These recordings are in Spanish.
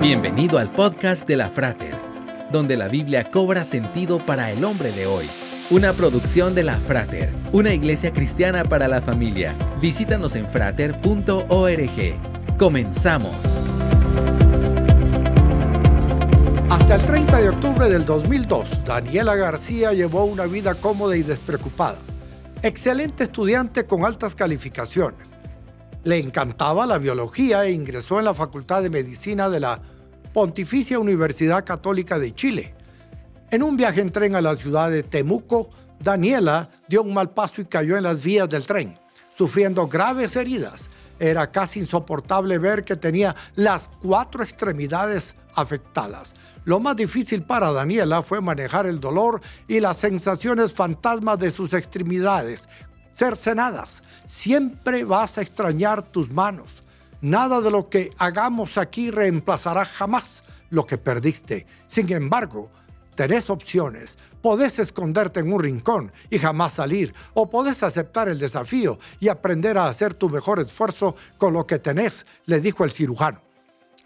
Bienvenido al podcast de la Frater, donde la Biblia cobra sentido para el hombre de hoy. Una producción de la Frater, una iglesia cristiana para la familia. Visítanos en frater.org. Comenzamos. Hasta el 30 de octubre del 2002, Daniela García llevó una vida cómoda y despreocupada. Excelente estudiante con altas calificaciones. Le encantaba la biología e ingresó en la Facultad de Medicina de la Pontificia Universidad Católica de Chile. En un viaje en tren a la ciudad de Temuco, Daniela dio un mal paso y cayó en las vías del tren, sufriendo graves heridas. Era casi insoportable ver que tenía las cuatro extremidades afectadas. Lo más difícil para Daniela fue manejar el dolor y las sensaciones fantasmas de sus extremidades, cercenadas. Siempre vas a extrañar tus manos. Nada de lo que hagamos aquí reemplazará jamás lo que perdiste. Sin embargo, tenés opciones. Podés esconderte en un rincón y jamás salir, o podés aceptar el desafío y aprender a hacer tu mejor esfuerzo con lo que tenés, le dijo el cirujano.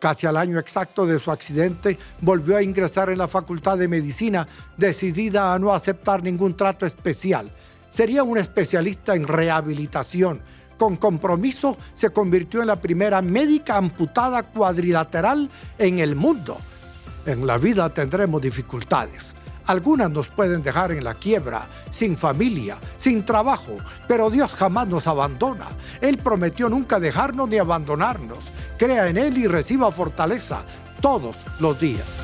Casi al año exacto de su accidente, volvió a ingresar en la Facultad de Medicina, decidida a no aceptar ningún trato especial. Sería un especialista en rehabilitación. Con compromiso se convirtió en la primera médica amputada cuadrilateral en el mundo. En la vida tendremos dificultades. Algunas nos pueden dejar en la quiebra, sin familia, sin trabajo, pero Dios jamás nos abandona. Él prometió nunca dejarnos ni abandonarnos. Crea en Él y reciba fortaleza todos los días.